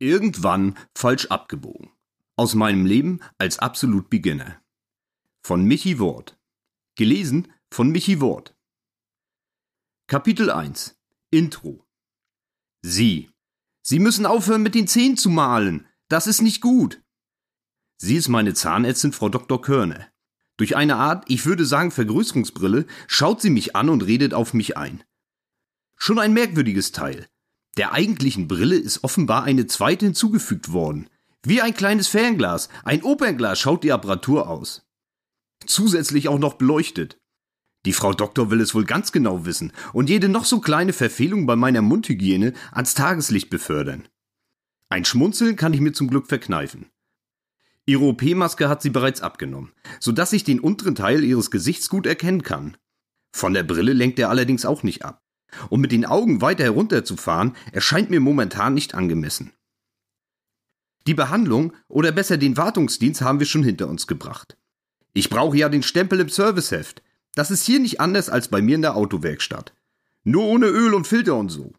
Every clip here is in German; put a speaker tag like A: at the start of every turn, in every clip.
A: Irgendwann falsch abgebogen. Aus meinem Leben als absolut Beginner. Von Michi Wort. Gelesen von Michi Wort. Kapitel 1 Intro Sie. Sie müssen aufhören, mit den Zähnen zu malen. Das ist nicht gut. Sie ist meine Zahnärztin, Frau Dr. Körner. Durch eine Art, ich würde sagen, Vergrößerungsbrille, schaut sie mich an und redet auf mich ein. Schon ein merkwürdiges Teil. Der eigentlichen Brille ist offenbar eine zweite hinzugefügt worden. Wie ein kleines Fernglas, ein Opernglas schaut die Apparatur aus. Zusätzlich auch noch beleuchtet. Die Frau Doktor will es wohl ganz genau wissen und jede noch so kleine Verfehlung bei meiner Mundhygiene ans Tageslicht befördern. Ein Schmunzeln kann ich mir zum Glück verkneifen. Ihre OP-Maske hat sie bereits abgenommen, sodass ich den unteren Teil ihres Gesichts gut erkennen kann. Von der Brille lenkt er allerdings auch nicht ab. Und mit den Augen weiter herunterzufahren, erscheint mir momentan nicht angemessen. Die Behandlung oder besser den Wartungsdienst haben wir schon hinter uns gebracht. Ich brauche ja den Stempel im Serviceheft. Das ist hier nicht anders als bei mir in der Autowerkstatt. Nur ohne Öl und Filter und so.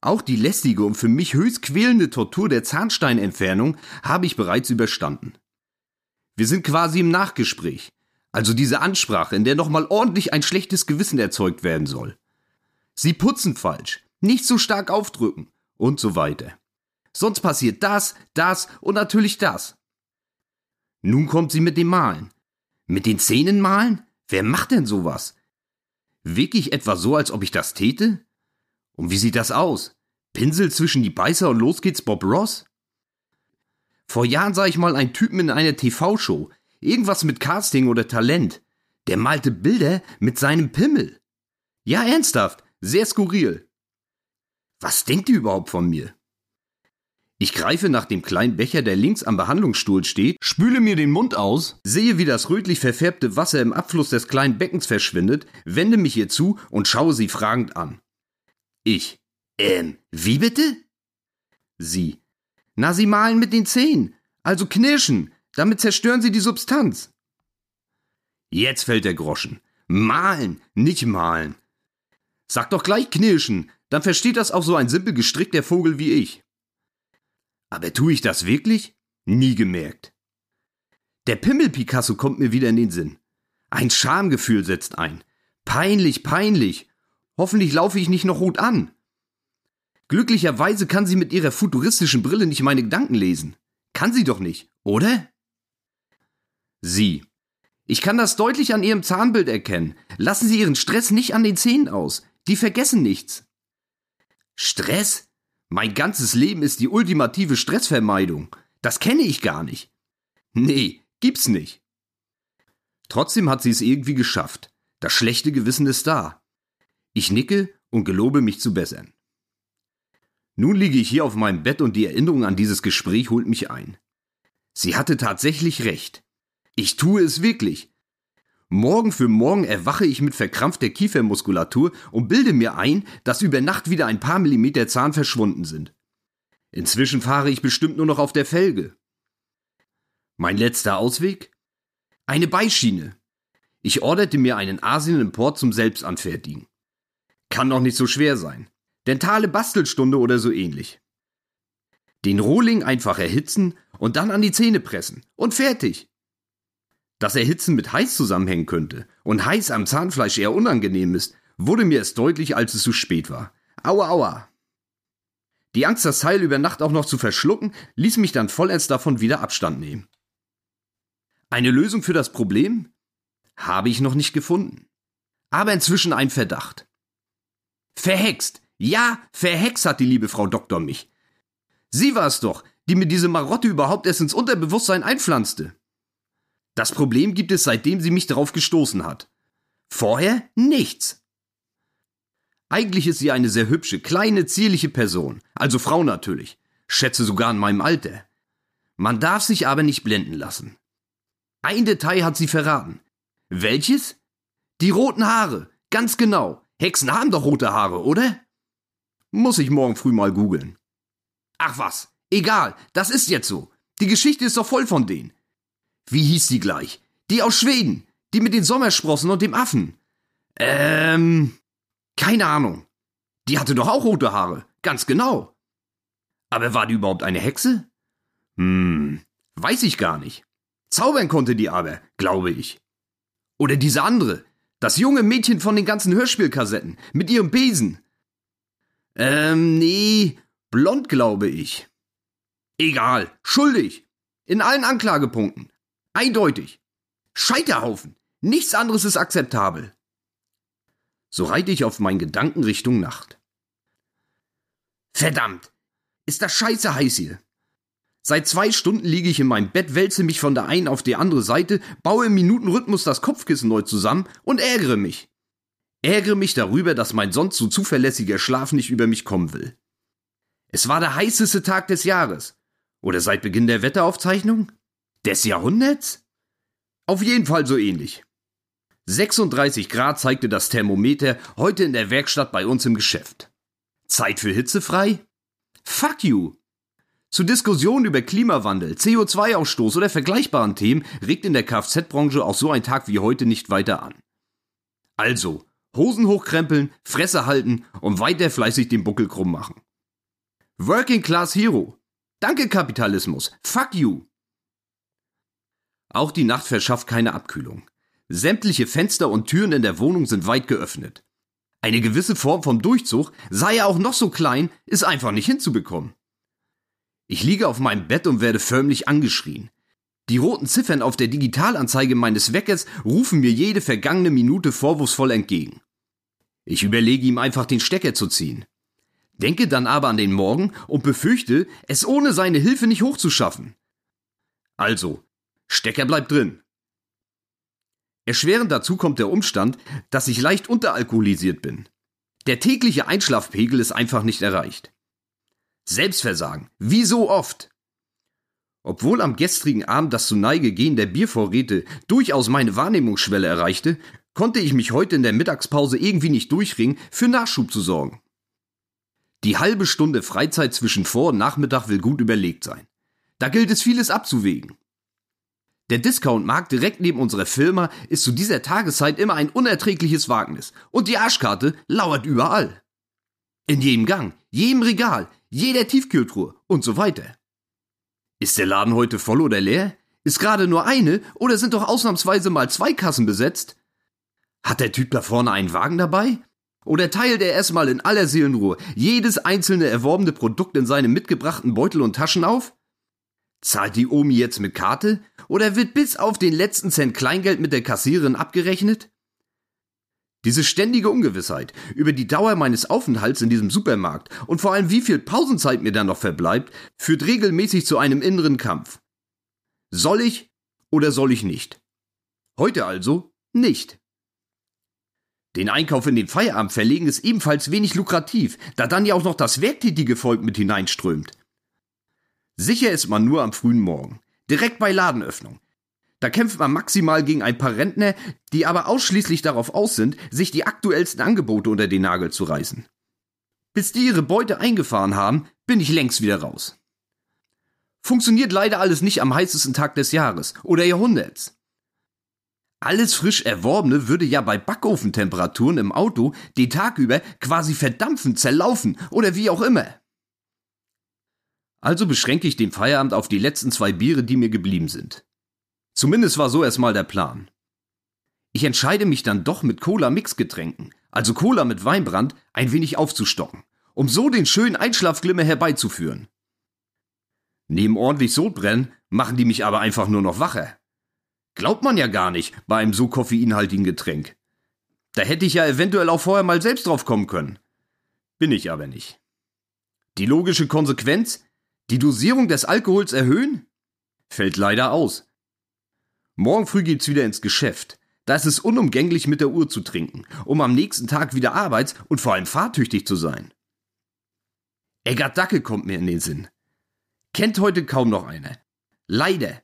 A: Auch die lästige und für mich höchst quälende Tortur der Zahnsteinentfernung habe ich bereits überstanden. Wir sind quasi im Nachgespräch, also diese Ansprache, in der nochmal ordentlich ein schlechtes Gewissen erzeugt werden soll. Sie putzen falsch, nicht so stark aufdrücken und so weiter. Sonst passiert das, das und natürlich das. Nun kommt sie mit dem Malen. Mit den Zähnen malen? Wer macht denn sowas? Wirklich etwa so, als ob ich das täte? Und wie sieht das aus? Pinsel zwischen die Beißer und los geht's Bob Ross? Vor Jahren sah ich mal einen Typen in einer TV-Show. Irgendwas mit Casting oder Talent. Der malte Bilder mit seinem Pimmel. Ja, ernsthaft. Sehr skurril. Was denkt ihr überhaupt von mir? Ich greife nach dem kleinen Becher, der links am Behandlungsstuhl steht, spüle mir den Mund aus, sehe, wie das rötlich verfärbte Wasser im Abfluss des kleinen Beckens verschwindet, wende mich ihr zu und schaue sie fragend an. Ich. Ähm, wie bitte? Sie. Na, Sie malen mit den Zähnen, also knirschen, damit zerstören Sie die Substanz. Jetzt fällt der Groschen. Malen, nicht malen. Sag doch gleich knirschen, dann versteht das auch so ein simpel gestrickter Vogel wie ich. Aber tue ich das wirklich? Nie gemerkt. Der Pimmel-Picasso kommt mir wieder in den Sinn. Ein Schamgefühl setzt ein. Peinlich, peinlich. Hoffentlich laufe ich nicht noch rot an. Glücklicherweise kann sie mit ihrer futuristischen Brille nicht meine Gedanken lesen. Kann sie doch nicht, oder? Sie. Ich kann das deutlich an Ihrem Zahnbild erkennen. Lassen Sie Ihren Stress nicht an den Zähnen aus. Die vergessen nichts. Stress? Mein ganzes Leben ist die ultimative Stressvermeidung. Das kenne ich gar nicht. Nee, gibt's nicht. Trotzdem hat sie es irgendwie geschafft. Das schlechte Gewissen ist da. Ich nicke und gelobe mich zu bessern. Nun liege ich hier auf meinem Bett und die Erinnerung an dieses Gespräch holt mich ein. Sie hatte tatsächlich recht. Ich tue es wirklich. Morgen für morgen erwache ich mit verkrampfter Kiefermuskulatur und bilde mir ein, dass über Nacht wieder ein paar Millimeter Zahn verschwunden sind. Inzwischen fahre ich bestimmt nur noch auf der Felge. Mein letzter Ausweg? Eine Beischiene. Ich orderte mir einen Asien-Import zum Selbstanfertigen. Kann doch nicht so schwer sein. Dentale Bastelstunde oder so ähnlich. Den Rohling einfach erhitzen und dann an die Zähne pressen. Und fertig. Dass Erhitzen mit heiß zusammenhängen könnte und heiß am Zahnfleisch eher unangenehm ist, wurde mir erst deutlich, als es zu spät war. Aua, aua. Die Angst, das Teil über Nacht auch noch zu verschlucken, ließ mich dann vollends davon wieder Abstand nehmen. Eine Lösung für das Problem? Habe ich noch nicht gefunden. Aber inzwischen ein Verdacht. Verhext! Ja, verhext hat die liebe Frau Doktor mich. Sie war es doch, die mir diese Marotte überhaupt erst ins Unterbewusstsein einpflanzte. Das Problem gibt es seitdem sie mich darauf gestoßen hat. Vorher nichts. Eigentlich ist sie eine sehr hübsche, kleine, zierliche Person, also Frau natürlich, schätze sogar in meinem Alter. Man darf sich aber nicht blenden lassen. Ein Detail hat sie verraten. Welches? Die roten Haare, ganz genau. Hexen haben doch rote Haare, oder? Muss ich morgen früh mal googeln. Ach was, egal, das ist jetzt so. Die Geschichte ist doch voll von denen. Wie hieß die gleich? Die aus Schweden. Die mit den Sommersprossen und dem Affen. Ähm. Keine Ahnung. Die hatte doch auch rote Haare. Ganz genau. Aber war die überhaupt eine Hexe? Hm, weiß ich gar nicht. Zaubern konnte die aber, glaube ich. Oder diese andere, das junge Mädchen von den ganzen Hörspielkassetten, mit ihrem Besen. Ähm, nee, blond, glaube ich. Egal, schuldig. In allen Anklagepunkten. Eindeutig. Scheiterhaufen. Nichts anderes ist akzeptabel. So reite ich auf meinen Gedanken Richtung Nacht. Verdammt! Ist das scheiße heiß hier. Seit zwei Stunden liege ich in meinem Bett, wälze mich von der einen auf die andere Seite, baue im Minutenrhythmus das Kopfkissen neu zusammen und ärgere mich. Ärgere mich darüber, dass mein sonst so zuverlässiger Schlaf nicht über mich kommen will. Es war der heißeste Tag des Jahres. Oder seit Beginn der Wetteraufzeichnung? Des Jahrhunderts? Auf jeden Fall so ähnlich. 36 Grad zeigte das Thermometer heute in der Werkstatt bei uns im Geschäft. Zeit für hitzefrei? Fuck you! Zu Diskussionen über Klimawandel, CO2-Ausstoß oder vergleichbaren Themen regt in der Kfz-Branche auch so ein Tag wie heute nicht weiter an. Also, Hosen hochkrempeln, Fresse halten und weiter fleißig den Buckel krumm machen. Working Class Hero. Danke Kapitalismus. Fuck you. Auch die Nacht verschafft keine Abkühlung. Sämtliche Fenster und Türen in der Wohnung sind weit geöffnet. Eine gewisse Form vom Durchzug, sei er auch noch so klein, ist einfach nicht hinzubekommen. Ich liege auf meinem Bett und werde förmlich angeschrien. Die roten Ziffern auf der Digitalanzeige meines Weckers rufen mir jede vergangene Minute vorwurfsvoll entgegen. Ich überlege ihm einfach den Stecker zu ziehen. Denke dann aber an den Morgen und befürchte, es ohne seine Hilfe nicht hochzuschaffen. Also, Stecker bleibt drin. Erschwerend dazu kommt der Umstand, dass ich leicht unteralkoholisiert bin. Der tägliche Einschlafpegel ist einfach nicht erreicht. Selbstversagen, wie so oft. Obwohl am gestrigen Abend das zu Neige gehen der Biervorräte durchaus meine Wahrnehmungsschwelle erreichte, konnte ich mich heute in der Mittagspause irgendwie nicht durchringen, für Nachschub zu sorgen. Die halbe Stunde Freizeit zwischen Vor- und Nachmittag will gut überlegt sein. Da gilt es vieles abzuwägen. Der Discount-Markt direkt neben unserer Firma ist zu dieser Tageszeit immer ein unerträgliches Wagnis und die Arschkarte lauert überall. In jedem Gang, jedem Regal, jeder Tiefkühltruhe und so weiter. Ist der Laden heute voll oder leer? Ist gerade nur eine oder sind doch ausnahmsweise mal zwei Kassen besetzt? Hat der Typ da vorne einen Wagen dabei? Oder teilt er erstmal in aller Seelenruhe jedes einzelne erworbene Produkt in seinem mitgebrachten Beutel und Taschen auf? Zahlt die Omi jetzt mit Karte oder wird bis auf den letzten Cent Kleingeld mit der Kassiererin abgerechnet? Diese ständige Ungewissheit über die Dauer meines Aufenthalts in diesem Supermarkt und vor allem wie viel Pausenzeit mir dann noch verbleibt, führt regelmäßig zu einem inneren Kampf. Soll ich oder soll ich nicht? Heute also nicht. Den Einkauf in den Feierabend verlegen ist ebenfalls wenig lukrativ, da dann ja auch noch das werktätige Volk mit hineinströmt. Sicher ist man nur am frühen Morgen, direkt bei Ladenöffnung. Da kämpft man maximal gegen ein paar Rentner, die aber ausschließlich darauf aus sind, sich die aktuellsten Angebote unter den Nagel zu reißen. Bis die ihre Beute eingefahren haben, bin ich längst wieder raus. Funktioniert leider alles nicht am heißesten Tag des Jahres oder Jahrhunderts. Alles frisch Erworbene würde ja bei Backofentemperaturen im Auto den Tag über quasi verdampfen, zerlaufen oder wie auch immer. Also beschränke ich den Feierabend auf die letzten zwei Biere, die mir geblieben sind. Zumindest war so erstmal der Plan. Ich entscheide mich dann doch mit Cola-Mixgetränken, also Cola mit Weinbrand, ein wenig aufzustocken, um so den schönen Einschlafglimmer herbeizuführen. Neben ordentlich Sodbrennen machen die mich aber einfach nur noch wacher. Glaubt man ja gar nicht bei einem so koffeinhaltigen Getränk. Da hätte ich ja eventuell auch vorher mal selbst drauf kommen können. Bin ich aber nicht. Die logische Konsequenz? Die Dosierung des Alkohols erhöhen? Fällt leider aus. Morgen früh geht's wieder ins Geschäft. Da ist es unumgänglich, mit der Uhr zu trinken, um am nächsten Tag wieder arbeits- und vor allem fahrtüchtig zu sein. Eggert Dacke kommt mir in den Sinn. Kennt heute kaum noch einer. Leider.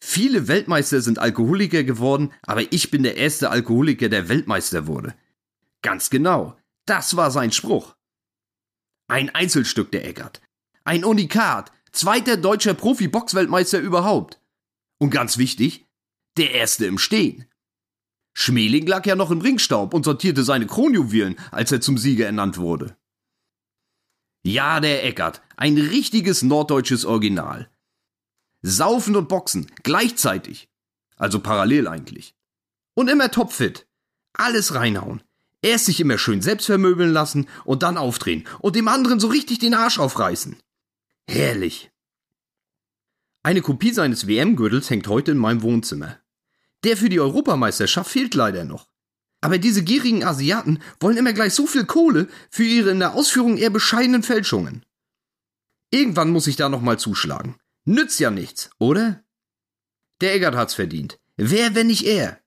A: Viele Weltmeister sind Alkoholiker geworden, aber ich bin der erste Alkoholiker, der Weltmeister wurde. Ganz genau, das war sein Spruch. Ein Einzelstück der Eckert. Ein Unikat, zweiter deutscher Profi-Boxweltmeister überhaupt. Und ganz wichtig, der erste im Stehen. Schmeling lag ja noch im Ringstaub und sortierte seine Kronjuwelen, als er zum Sieger ernannt wurde. Ja, der Eckert, ein richtiges norddeutsches Original. Saufen und Boxen, gleichzeitig. Also parallel eigentlich. Und immer topfit. Alles reinhauen. Erst sich immer schön selbst vermöbeln lassen und dann aufdrehen und dem anderen so richtig den Arsch aufreißen. Herrlich. Eine Kopie seines WM-Gürtels hängt heute in meinem Wohnzimmer. Der für die Europameisterschaft fehlt leider noch. Aber diese gierigen Asiaten wollen immer gleich so viel Kohle für ihre in der Ausführung eher bescheidenen Fälschungen. Irgendwann muss ich da nochmal zuschlagen. Nützt ja nichts, oder? Der Eggert hat's verdient. Wer, wenn nicht er?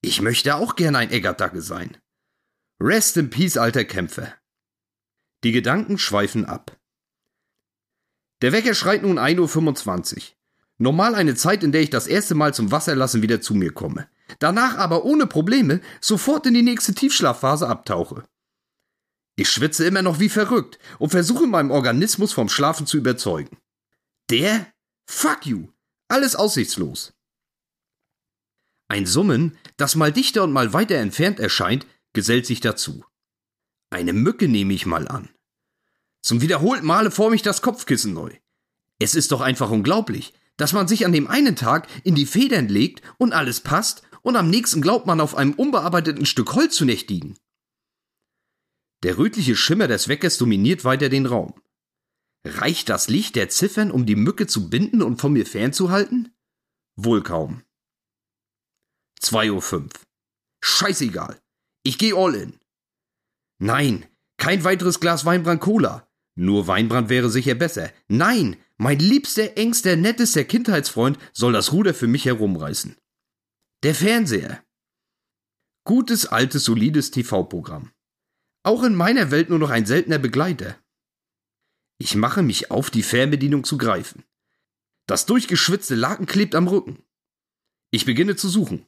A: Ich möchte auch gern ein Eggert-Dacke sein. Rest in Peace, alter Kämpfer. Die Gedanken schweifen ab. Der Wecker schreit nun 1.25 Uhr. Normal eine Zeit, in der ich das erste Mal zum Wasserlassen wieder zu mir komme. Danach aber ohne Probleme sofort in die nächste Tiefschlafphase abtauche. Ich schwitze immer noch wie verrückt und versuche meinem Organismus vom Schlafen zu überzeugen. Der? Fuck you! Alles aussichtslos. Ein Summen, das mal dichter und mal weiter entfernt erscheint, gesellt sich dazu. Eine Mücke nehme ich mal an. Zum wiederholten Male forme ich das Kopfkissen neu. Es ist doch einfach unglaublich, dass man sich an dem einen Tag in die Federn legt und alles passt und am nächsten glaubt man auf einem unbearbeiteten Stück Holz zu nächtigen. Der rötliche Schimmer des Weckers dominiert weiter den Raum. Reicht das Licht der Ziffern, um die Mücke zu binden und von mir fernzuhalten? Wohl kaum. 2.05 Uhr. Scheißegal. Ich geh all in. Nein, kein weiteres Glas Weinbrand Cola. Nur Weinbrand wäre sicher besser. Nein, mein liebster, engster, nettester Kindheitsfreund soll das Ruder für mich herumreißen. Der Fernseher. Gutes, altes, solides TV-Programm. Auch in meiner Welt nur noch ein seltener Begleiter. Ich mache mich auf, die Fernbedienung zu greifen. Das durchgeschwitzte Laken klebt am Rücken. Ich beginne zu suchen.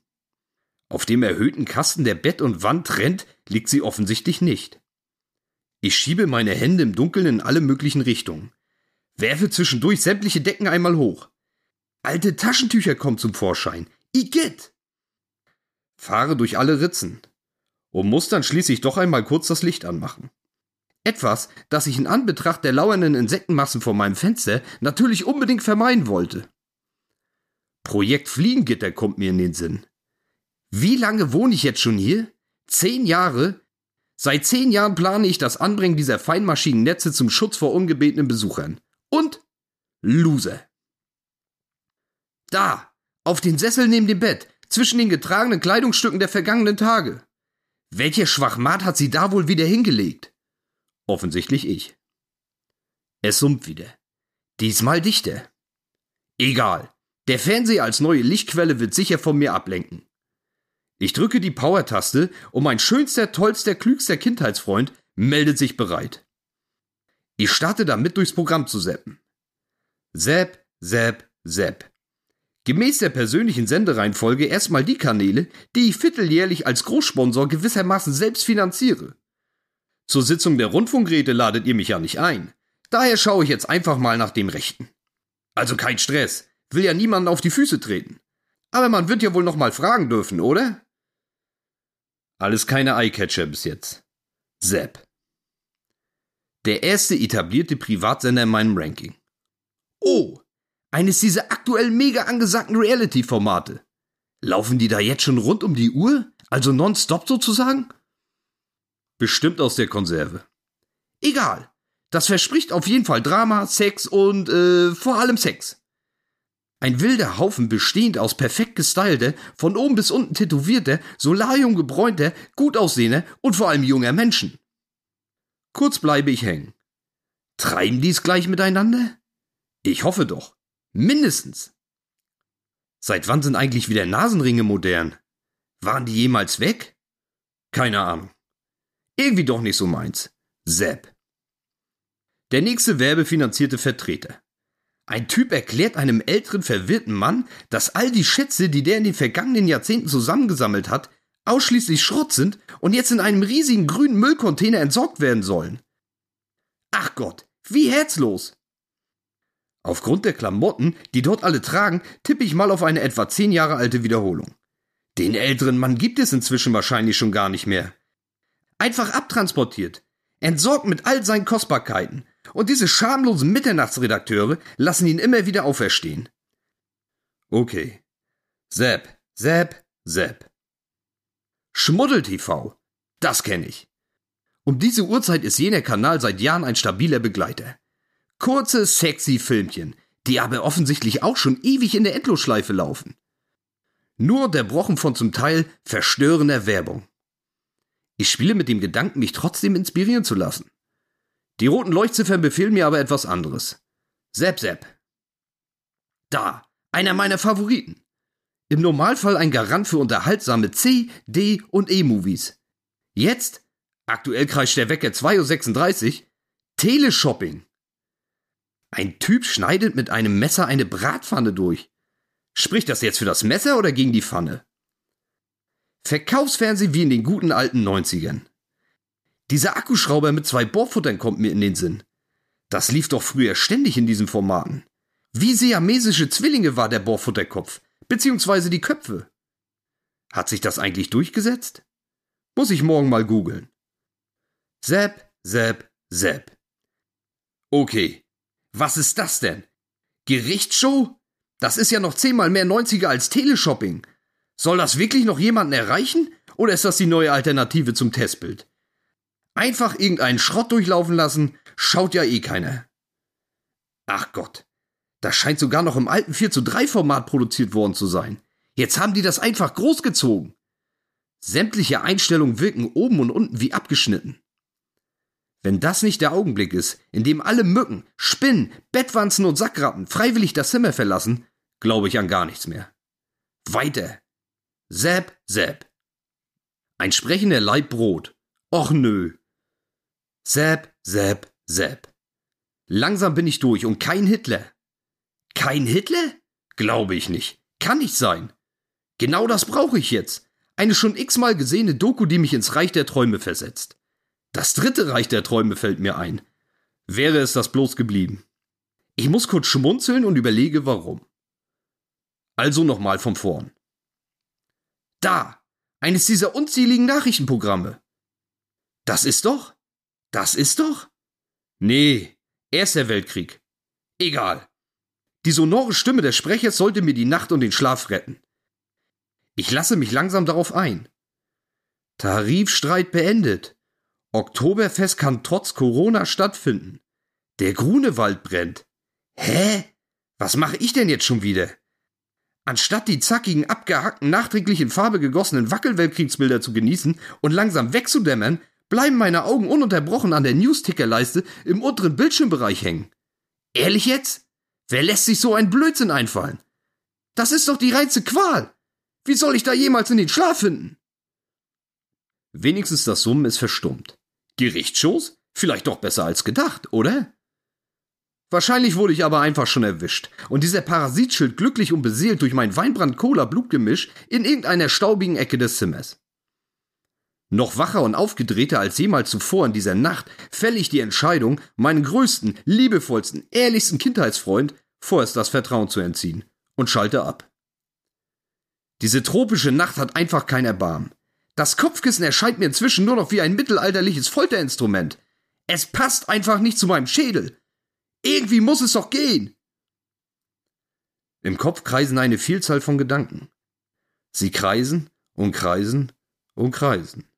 A: Auf dem erhöhten Kasten, der Bett und Wand trennt, liegt sie offensichtlich nicht. Ich schiebe meine Hände im Dunkeln in alle möglichen Richtungen. Werfe zwischendurch sämtliche Decken einmal hoch. Alte Taschentücher kommen zum Vorschein. Igitt! Fahre durch alle Ritzen und muss dann schließlich doch einmal kurz das Licht anmachen. Etwas, das ich in Anbetracht der lauernden Insektenmassen vor meinem Fenster natürlich unbedingt vermeiden wollte. Projekt Fliegengitter kommt mir in den Sinn. Wie lange wohne ich jetzt schon hier? Zehn Jahre? Seit zehn Jahren plane ich das Anbringen dieser Feinmaschinennetze zum Schutz vor ungebetenen Besuchern. Und Loser. Da, auf den Sessel neben dem Bett, zwischen den getragenen Kleidungsstücken der vergangenen Tage. Welcher Schwachmat hat sie da wohl wieder hingelegt? Offensichtlich ich. Es summt wieder. Diesmal dichter. Egal. Der Fernseher als neue Lichtquelle wird sicher von mir ablenken. Ich drücke die Power-Taste und mein schönster, tollster, klügster Kindheitsfreund meldet sich bereit. Ich starte damit durchs Programm zu zappen. Zap, zap, zap. Gemäß der persönlichen Sendereihenfolge erstmal die Kanäle, die ich vierteljährlich als Großsponsor gewissermaßen selbst finanziere. Zur Sitzung der Rundfunkräte ladet ihr mich ja nicht ein. Daher schaue ich jetzt einfach mal nach dem Rechten. Also kein Stress, will ja niemanden auf die Füße treten. Aber man wird ja wohl noch mal fragen dürfen, oder? Alles keine Eyecatcher bis jetzt. Zap. Der erste etablierte Privatsender in meinem Ranking. Oh, eines dieser aktuell mega angesagten Reality-Formate. Laufen die da jetzt schon rund um die Uhr? Also nonstop sozusagen? Bestimmt aus der Konserve. Egal. Das verspricht auf jeden Fall Drama, Sex und äh, vor allem Sex. Ein wilder Haufen bestehend aus perfekt gestylter, von oben bis unten tätowierter, solarium gebräunter, gut aussehender und vor allem junger Menschen. Kurz bleibe ich hängen. Treiben die's gleich miteinander? Ich hoffe doch. Mindestens. Seit wann sind eigentlich wieder Nasenringe modern? Waren die jemals weg? Keine Ahnung. Irgendwie doch nicht so meins. Sepp. Der nächste werbefinanzierte Vertreter. Ein Typ erklärt einem älteren, verwirrten Mann, dass all die Schätze, die der in den vergangenen Jahrzehnten zusammengesammelt hat, ausschließlich Schrott sind und jetzt in einem riesigen grünen Müllcontainer entsorgt werden sollen. Ach Gott, wie herzlos! Aufgrund der Klamotten, die dort alle tragen, tippe ich mal auf eine etwa zehn Jahre alte Wiederholung. Den älteren Mann gibt es inzwischen wahrscheinlich schon gar nicht mehr. Einfach abtransportiert, entsorgt mit all seinen Kostbarkeiten, und diese schamlosen Mitternachtsredakteure lassen ihn immer wieder auferstehen. Okay. Sepp, Sepp, Sepp. Schmuddel-TV. Das kenne ich. Um diese Uhrzeit ist jener Kanal seit Jahren ein stabiler Begleiter. Kurze, sexy Filmchen, die aber offensichtlich auch schon ewig in der Endlosschleife laufen. Nur unterbrochen von zum Teil verstörender Werbung. Ich spiele mit dem Gedanken, mich trotzdem inspirieren zu lassen. Die roten Leuchtziffern befehlen mir aber etwas anderes. Sepp, Sepp. Da, einer meiner Favoriten. Im Normalfall ein Garant für unterhaltsame C, D und E-Movies. Jetzt, aktuell kreischt der Wecker 2.36 Uhr, Teleshopping. Ein Typ schneidet mit einem Messer eine Bratpfanne durch. Spricht das jetzt für das Messer oder gegen die Pfanne? Verkaufsfernsehen wie in den guten alten 90ern. Dieser Akkuschrauber mit zwei Bohrfuttern kommt mir in den Sinn. Das lief doch früher ständig in diesen Formaten. Wie siamesische Zwillinge war der Bohrfutterkopf, beziehungsweise die Köpfe. Hat sich das eigentlich durchgesetzt? Muss ich morgen mal googeln. Sepp, Sepp, Sepp. Okay, was ist das denn? Gerichtsshow? Das ist ja noch zehnmal mehr 90er als Teleshopping. Soll das wirklich noch jemanden erreichen? Oder ist das die neue Alternative zum Testbild? Einfach irgendeinen Schrott durchlaufen lassen, schaut ja eh keiner. Ach Gott, das scheint sogar noch im alten 4 zu 3 Format produziert worden zu sein. Jetzt haben die das einfach großgezogen. Sämtliche Einstellungen wirken oben und unten wie abgeschnitten. Wenn das nicht der Augenblick ist, in dem alle Mücken, Spinnen, Bettwanzen und Sackratten freiwillig das Zimmer verlassen, glaube ich an gar nichts mehr. Weiter. Sepp, Sepp. Ein sprechender Leib Brot. Och nö. Sepp, Sepp, Sepp. Langsam bin ich durch und kein Hitler. Kein Hitler? Glaube ich nicht. Kann nicht sein. Genau das brauche ich jetzt. Eine schon x-mal gesehene Doku, die mich ins Reich der Träume versetzt. Das dritte Reich der Träume fällt mir ein. Wäre es das bloß geblieben. Ich muss kurz schmunzeln und überlege, warum. Also nochmal von vorn. Da! Eines dieser unzähligen Nachrichtenprogramme. Das ist doch? Das ist doch? Nee, Erster Weltkrieg. Egal. Die sonore Stimme des Sprechers sollte mir die Nacht und den Schlaf retten. Ich lasse mich langsam darauf ein. Tarifstreit beendet. Oktoberfest kann trotz Corona stattfinden. Der Grunewald brennt. Hä? Was mache ich denn jetzt schon wieder? Anstatt die zackigen, abgehackten, nachträglich in Farbe gegossenen Wackelweltkriegsbilder zu genießen und langsam wegzudämmern, bleiben meine Augen ununterbrochen an der Newstickerleiste im unteren Bildschirmbereich hängen. Ehrlich jetzt? Wer lässt sich so ein Blödsinn einfallen? Das ist doch die reinste Qual. Wie soll ich da jemals in den Schlaf finden? Wenigstens das Summen ist verstummt. Gerichtsshows? Vielleicht doch besser als gedacht, oder? Wahrscheinlich wurde ich aber einfach schon erwischt und dieser Parasit schilt glücklich und beseelt durch mein Weinbrand-Cola-Blutgemisch in irgendeiner staubigen Ecke des Zimmers. Noch wacher und aufgedrehter als jemals zuvor in dieser Nacht fälle ich die Entscheidung, meinen größten, liebevollsten, ehrlichsten Kindheitsfreund vorerst das Vertrauen zu entziehen und schalte ab. Diese tropische Nacht hat einfach kein Erbarmen. Das Kopfkissen erscheint mir inzwischen nur noch wie ein mittelalterliches Folterinstrument. Es passt einfach nicht zu meinem Schädel. Irgendwie muss es doch gehen. Im Kopf kreisen eine Vielzahl von Gedanken. Sie kreisen und kreisen und kreisen.